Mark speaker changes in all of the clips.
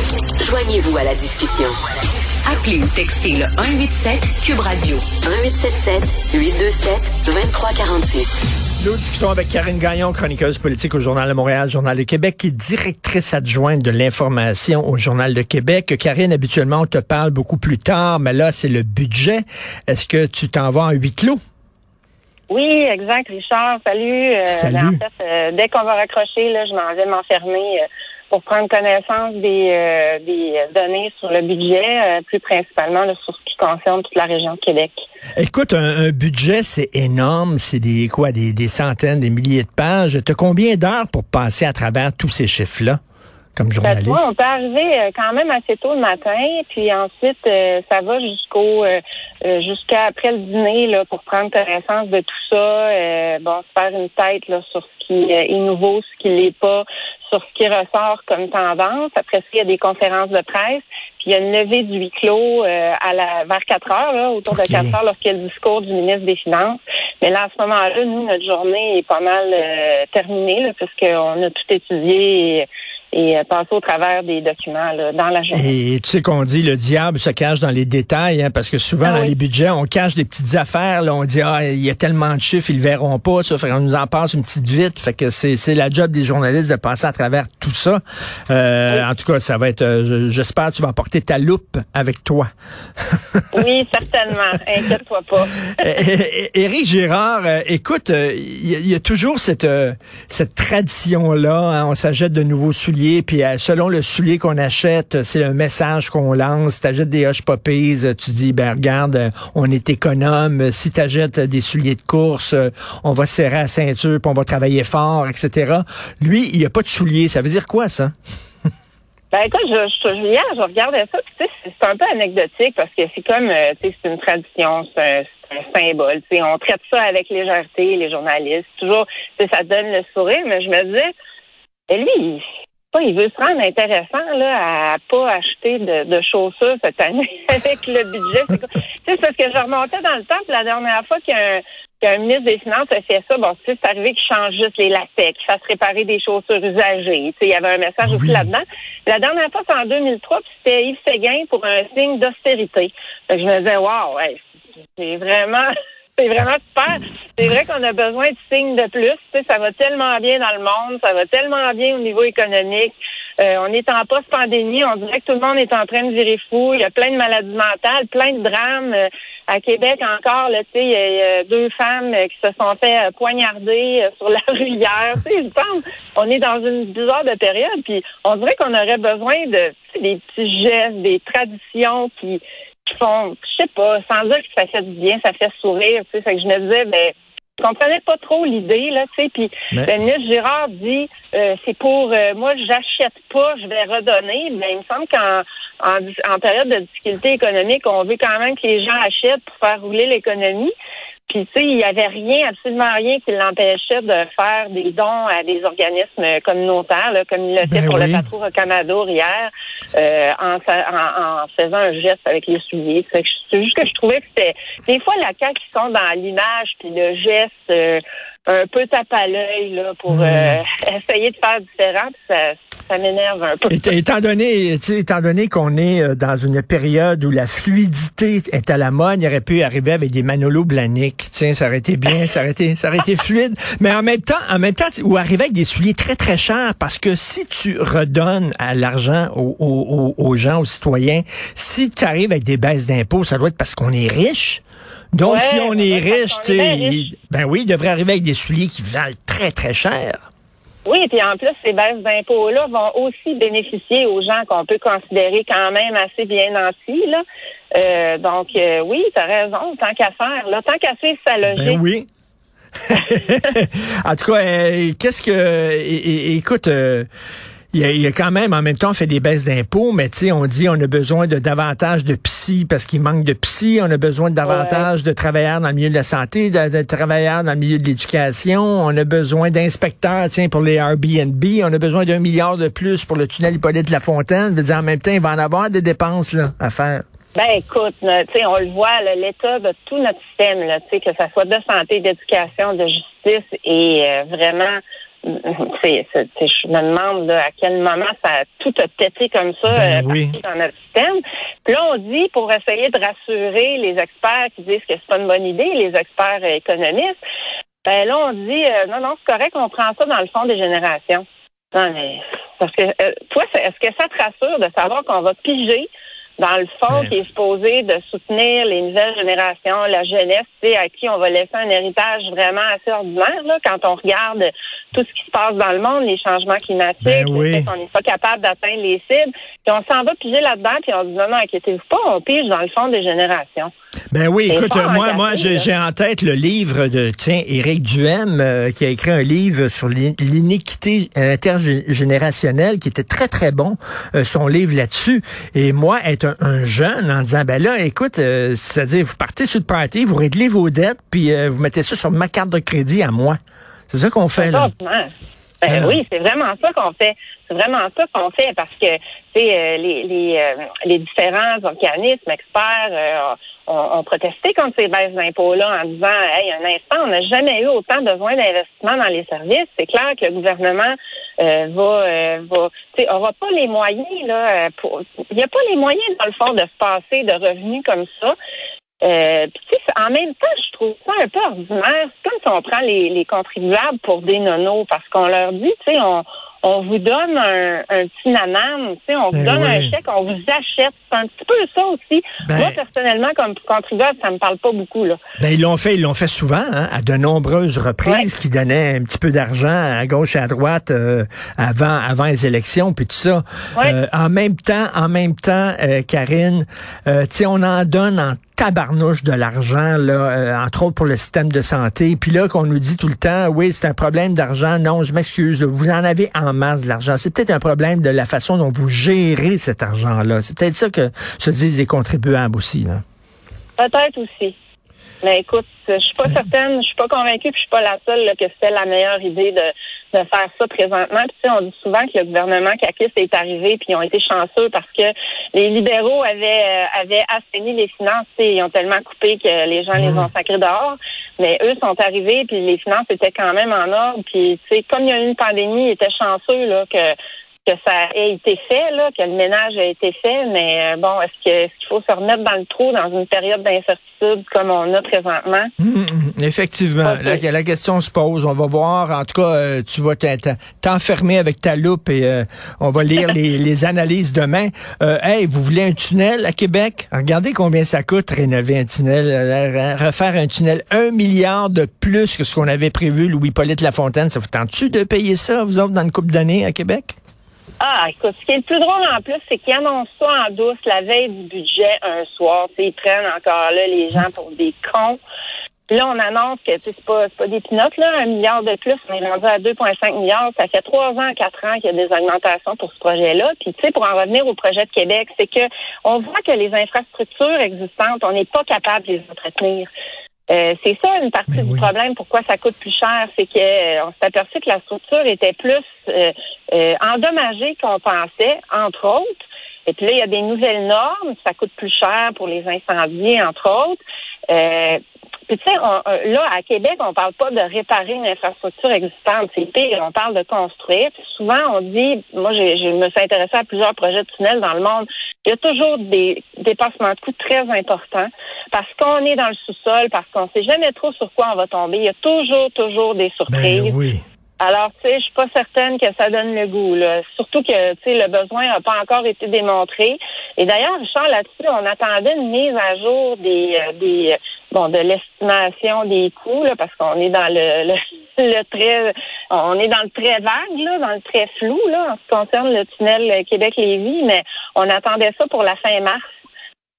Speaker 1: Joignez-vous à la discussion. Appelez ou textez le 187 Cube Radio 1877 827 2346.
Speaker 2: Nous discutons avec Karine Gagnon, chroniqueuse politique au Journal de Montréal, Journal de Québec, qui est directrice adjointe de l'information au Journal de Québec. Karine, habituellement, on te parle beaucoup plus tard, mais là, c'est le budget. Est-ce que tu t'en vas en huis clos?
Speaker 3: Oui, exact, Richard. Salut. Euh,
Speaker 2: Salut.
Speaker 3: ben, en fait, euh, dès qu'on va raccrocher, là, je m'en vais m'enfermer euh, pour prendre connaissance des, euh, des données sur le budget, euh, plus principalement là, sur ce qui concerne toute la région de Québec.
Speaker 2: Écoute, un, un budget, c'est énorme. C'est des quoi, des, des centaines, des milliers de pages. T'as combien d'heures pour passer à travers tous ces chiffres-là, comme
Speaker 3: Ben,
Speaker 2: journaliste?
Speaker 3: vois, on peut arriver euh, quand même assez tôt le matin, puis ensuite euh, ça va jusqu'au euh, euh, jusqu'à après le dîner là pour prendre connaissance de tout ça. euh, bon, se faire une tête là sur ce qui est nouveau, ce qui l'est pas, sur ce qui ressort comme tendance. Après ça, il y a des conférences de presse, puis il y a une levée du huis clos euh, à la vers 4 heures, là, autour de 4 heures, lorsqu'il y a le discours du ministre des Finances. Mais là, à ce moment-là, nous, notre journée est pas mal euh, terminée, là, puisqu'on a tout étudié et, et euh, passé au travers des documents là, dans la journée.
Speaker 2: Et tu sais qu'on dit le diable se cache dans les détails, hein, parce que souvent
Speaker 3: Ah
Speaker 2: dans les budgets, on cache des petites affaires. Là, on dit ah il y a tellement de chiffres, ils le verront pas. Ça fait qu'on nous en passe une petite vite. Fait que c'est c'est la job des journalistes de passer à travers tout ça. Euh, En tout cas, ça va être. euh, je- J'espère que tu vas apporter ta loupe avec toi.
Speaker 3: Oui, certainement. Inquiète-toi pas.
Speaker 2: É- É- Éric Girard, euh, écoute, euh, il y, a- il y a toujours cette euh, cette tradition là. on s'achète de nouveaux souliers, puis euh, selon le soulier qu'on achète, c'est un message qu'on lance. T'achètes des Hush Puppies, euh, tu dis ben regarde, euh, on est économe. Si t'achètes des souliers de course, on va serrer la ceinture, puis on va travailler fort, etc. Lui, il y a pas de souliers. Ça veut dire quoi ça?
Speaker 3: Ben écoute, je, je, hier, je regardais ça, tu sais, c'est un peu anecdotique parce que c'est comme, tu sais, c'est une tradition, c'est un, symbole. Tu sais, on traite ça avec légèreté, les journalistes. Toujours, tu sais, ça donne le sourire, mais je me disais, et lui, il, pas, il veut se rendre intéressant là à pas acheter de, de chaussures cette année avec le budget. C'est quoi- Tu sais, c'est parce que je remontais dans le temps, puis la dernière fois qu'il y a un qu'un ministre des Finances a fait ça, bon, tu sais, c'est arrivé qu'il change juste les lacets, qu'il fasse réparer des chaussures usagées. Tu sais, il y avait un message
Speaker 2: Oui.
Speaker 3: aussi là-dedans. La dernière fois, c'est en 2003, puis c'était Yves Séguin pour un signe d'austérité. Je me disais, waouh, ouais, c'est vraiment, c'est vraiment super. C'est vrai qu'on a besoin de signes de plus. Ça va tellement bien dans le monde, ça va tellement bien au niveau économique. Euh, on est en post-pandémie, on dirait que tout le monde est en train de virer fou. Il y a plein de maladies mentales, plein de drames. Euh, à Québec encore, il y, a- deux femmes euh, qui se sont fait poignarder sur la rue hier. Je pense, on est dans une bizarre de période, puis on dirait qu'on aurait besoin de des petits gestes, des traditions qui, qui je sais pas, sans dire que ça fait du bien, ça fait sourire. Tu sais, fait que je me disais, ben, je comprenais pas trop l'idée, là, tu sais, puis
Speaker 2: Mais-
Speaker 3: le ministre Girard dit, euh, c'est pour, euh, moi, j'achète pas, je vais redonner. Ben, il me semble qu'en en, en période de difficulté économique, on veut quand même que les gens achètent pour faire rouler l'économie. Puis, tu sais, il y avait rien, absolument rien qui l'empêchait de faire des dons à des organismes communautaires, là, comme il l'a fait
Speaker 2: Ben
Speaker 3: pour
Speaker 2: oui.
Speaker 3: le Patro Rocamadour hier, euh, en, en, en faisant un geste avec les souliers. C'est juste que je trouvais que c'était... Des fois, la CAQ, qui sont dans l'image, puis le geste euh, un peu tape à l'œil, là, pour
Speaker 2: Hmm.
Speaker 3: euh, essayer de faire différent, puis ça, ça m'énerve un peu.
Speaker 2: Et- étant donné, étant donné qu'on est euh, dans une période où la fluidité est à la mode, il aurait pu arriver avec des Manolo Blahnik. Tiens, ça aurait été bien, ça aurait été, ça aurait été fluide. Mais en même temps, en même temps, ou arriver avec des souliers très très chers, parce que si tu redonnes à l'argent aux- aux gens, aux citoyens, si tu arrives avec des baisses d'impôts, ça doit être parce qu'on est riche. Donc,
Speaker 3: Ouais,
Speaker 2: si on est riche, tu sais, ben oui, il devrait arriver avec des souliers qui valent très très cher.
Speaker 3: Oui, puis en plus, ces baisses d'impôts-là vont aussi bénéficier aux gens qu'on peut considérer quand même assez bien nantis. Là. Euh, donc, euh, oui, tu as raison, tant qu'à faire. Là, tant qu'à suivre sa logique.
Speaker 2: Ben oui. en tout cas, euh, qu'est-ce que... écoute, il y, a, il y a quand même, en même temps, on fait des baisses d'impôts, mais tu sais, on dit on a besoin de davantage de psy parce qu'il manque de psy, on a besoin de davantage de travailleurs dans le milieu de la santé, de, de travailleurs dans le milieu de l'éducation, on a besoin d'inspecteurs, tiens, pour les Airbnb, on a besoin d'un milliard de plus pour le tunnel Hippolyte Lafontaine. Je veux dire, en même temps, il va en avoir des dépenses là, à faire.
Speaker 3: Ben écoute, tu sais, on le voit, l'état de tout notre système, là, tu sais, que ça soit de santé, d'éducation, de justice, est euh, vraiment c'est, je me demande à quel moment ça a tout a pété comme ça
Speaker 2: Ben
Speaker 3: euh,
Speaker 2: oui.
Speaker 3: dans notre système. Puis là, on dit, pour essayer de rassurer les experts qui disent que c'est pas une bonne idée, les experts euh, économistes, ben là, on dit, euh, non, non, c'est correct, on prend ça dans le fond des générations. Non, mais, parce que, euh, toi, est-ce que ça te rassure de savoir qu'on va piger dans le
Speaker 2: Ouais.
Speaker 3: qui est supposé de soutenir les nouvelles générations, la jeunesse, à qui on va laisser un héritage vraiment assez ordinaire, là, quand on regarde tout ce qui se passe dans le monde, les changements climatiques,
Speaker 2: Ben
Speaker 3: le
Speaker 2: oui.
Speaker 3: fait qu'on n'est pas capable d'atteindre les cibles, puis on s'en va piger là-dedans, puis on dit non, non, inquiétez-vous pas, on pige dans le fond des générations.
Speaker 2: Ben oui, écoute, euh, moi, moi, j'ai en tête le livre de, tiens, Éric Duhem, euh, qui a écrit un livre sur l'in- l'iniquité intergénérationnelle, qui était très, très bon, euh, son livre là-dessus. Et moi, être un, un jeune, en disant, ben là, écoute, euh, c'est-à-dire, vous partez sur le party, vous réglez vos dettes, puis euh, vous mettez ça sur ma carte de crédit à moi. C'est ça qu'on fait, là.
Speaker 3: Ben
Speaker 2: Alors.
Speaker 3: oui, c'est vraiment ça qu'on fait. C'est vraiment ça qu'on fait parce que tu sais, euh, les, les, euh, les différents organismes experts ont, ont protesté contre ces baisses d'impôts-là en disant Hey, un instant, on n'a jamais eu autant besoin d'investissement dans les services. C'est clair que le gouvernement euh, va, euh, va tu sais, aura pas les moyens, là, euh, pour il n'y a pas les moyens, dans le fond, de se passer de revenus comme ça. Euh, puis en même temps, je trouve ça un peu ordinaire. C'est comme si on prend les, les contribuables pour des nonos parce qu'on leur dit, tu sais, on, on vous donne un, un petit nanan, tu sais, on vous
Speaker 2: Ben
Speaker 3: donne un chèque, on vous achète. C'est un petit peu ça aussi.
Speaker 2: Ben-
Speaker 3: Moi, personnellement, comme contribuable, ça me parle pas beaucoup, là.
Speaker 2: Ben, ils l'ont fait, ils l'ont fait souvent, hein, à de nombreuses reprises, qui donnaient un petit peu d'argent à gauche et à droite euh, avant, avant les élections, puis tout ça.
Speaker 3: Ouais.
Speaker 2: Euh, en même temps, en même temps, euh, Karine, euh, tu sais, on en donne en tabarnouche de l'argent, là, euh, entre autres pour le système de santé. Puis là, qu'on nous dit tout le temps, oui, c'est un problème d'argent. Non, je m'excuse, vous en avez en masse de l'argent. C'est peut-être un problème de la façon dont vous gérez cet argent-là. C'est peut-être ça que se disent les contribuables aussi. Là.
Speaker 3: Peut-être aussi. Mais écoute, je suis pas certaine, je suis pas convaincue, puis je suis pas la seule là, que c'était la meilleure idée de, de faire ça présentement. Puis tu sais, on dit souvent que le gouvernement caquiste est arrivé, puis ils ont été chanceux parce que les libéraux avaient euh, avaient assaini les finances, sais, ils ont tellement coupé que les gens les ont sacrés dehors. Mais eux sont arrivés, puis les finances étaient quand même en ordre. Puis tu sais, comme il y a eu une pandémie, ils étaient chanceux là que que ça ait été fait, là, que le ménage a été fait, mais euh, bon, est-ce qu'il faut se remettre dans le trou dans une période d'incertitude comme on a présentement?
Speaker 2: Hum, hum, effectivement,
Speaker 3: Ok.
Speaker 2: la, la question se pose. On va voir. En tout cas, euh, tu vas t'en- t'en- t'enfermer avec ta loupe et euh, on va lire les, les analyses demain. Euh, hey, vous voulez un tunnel à Québec? Regardez combien ça coûte rénover un tunnel, refaire un tunnel, un milliard de plus que ce qu'on avait prévu. Louis Polyte Lafontaine, ça vous tente-tu de payer ça vous autres dans une couple d'années à Québec?
Speaker 3: Ah, écoute, ce qui est le plus drôle en plus, c'est qu'ils annoncent ça en douce la veille du budget un soir. Ils prennent encore là les gens pour des cons. Là, on annonce que c'est pas, pas des pinottes, là, un milliard de plus, on est rendu à 2,5 milliards. Ça fait trois ans, quatre ans qu'il y a des augmentations pour ce projet-là. Puis, tu sais, pour en revenir au projet de Québec, c'est que on voit que les infrastructures existantes, on n'est pas capable de les entretenir. Euh, c'est ça une partie
Speaker 2: Mais
Speaker 3: du
Speaker 2: oui.
Speaker 3: problème. Pourquoi ça coûte plus cher, c'est que euh, on s'est aperçu que la structure était plus euh, euh, endommagée qu'on pensait, entre autres. Et puis là, il y a des nouvelles normes. Ça coûte plus cher pour les incendies, entre autres. Euh, puis tu sais, là, à Québec, on parle pas de réparer une infrastructure existante. C'est pire, on parle de construire. Puis souvent, on dit, moi, j'ai- je me suis intéressée à plusieurs projets de tunnels dans le monde. Il y a toujours des dépassements de coûts très importants parce qu'on est dans le sous-sol, parce qu'on sait jamais trop sur quoi on va tomber. Il y a toujours, toujours des surprises.
Speaker 2: Ben oui.
Speaker 3: Alors, tu sais, je suis pas certaine que ça donne le goût. Là. Surtout que, tu sais, le besoin n'a pas encore été démontré. Et d'ailleurs, Richard, là-dessus, on attendait une mise à jour des, euh, des euh, bon, de l'estimation des coûts, là, parce qu'on est dans le, le, le très, on est dans le très vague, là, dans le très flou, là, en ce qui concerne le tunnel Québec-Lévis, mais on attendait ça pour la fin mars.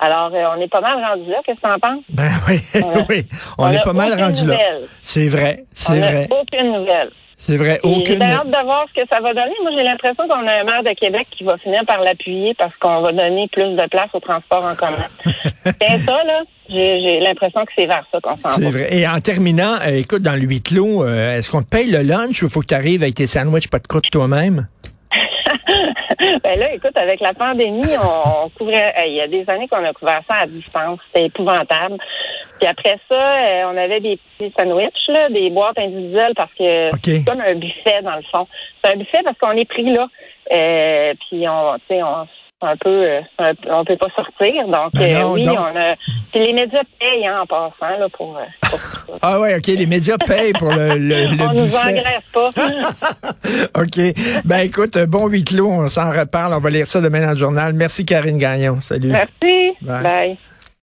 Speaker 3: Alors, euh, on est pas mal rendu là. Qu'est-ce que tu en penses?
Speaker 2: Ben oui,
Speaker 3: a-
Speaker 2: oui. On,
Speaker 3: on
Speaker 2: est pas mal rendu là. C'est vrai, c'est vrai.
Speaker 3: aucune nouvelle.
Speaker 2: C'est vrai.
Speaker 3: Et J'ai
Speaker 2: Aucune.
Speaker 3: bien hâte de voir ce que ça va donner. Moi, j'ai l'impression qu'on a un maire de Québec qui va finir par l'appuyer parce qu'on va donner plus de place au transport en commun. C'est ça, là. J'ai j'ai l'impression que c'est vers ça qu'on s'en
Speaker 2: C'est
Speaker 3: va.
Speaker 2: vrai. Et en terminant, euh, écoute, dans le huis clos, euh, est-ce qu'on te paye le lunch ou faut que tu arrives avec tes sandwichs pas de croûte toi-même?
Speaker 3: Ben là, écoute, avec la pandémie, on, couvrait. Il y a des années qu'on a couvert ça à distance. C'était épouvantable. Puis après ça, euh, on avait des petits sandwichs, là, des boîtes individuelles parce que c'est comme un buffet dans le fond. C'est un buffet parce qu'on est pris là. Euh, puis on, tu sais, on un peu, euh, un- on peut pas sortir. Donc
Speaker 2: Ben
Speaker 3: euh, oui,
Speaker 2: donc-
Speaker 3: on a. Puis les médias payent hein, en passant là pour. euh, pour.
Speaker 2: Ah ouais, OK, les médias payent pour le, le, le
Speaker 3: on nous
Speaker 2: buffet.
Speaker 3: engraisse pas.
Speaker 2: OK. Ben écoute, bon huis clos, on s'en reparle. On va lire ça demain dans le journal. Merci Karine Gagnon. Salut.
Speaker 3: Merci.
Speaker 2: Bye.
Speaker 3: Bye.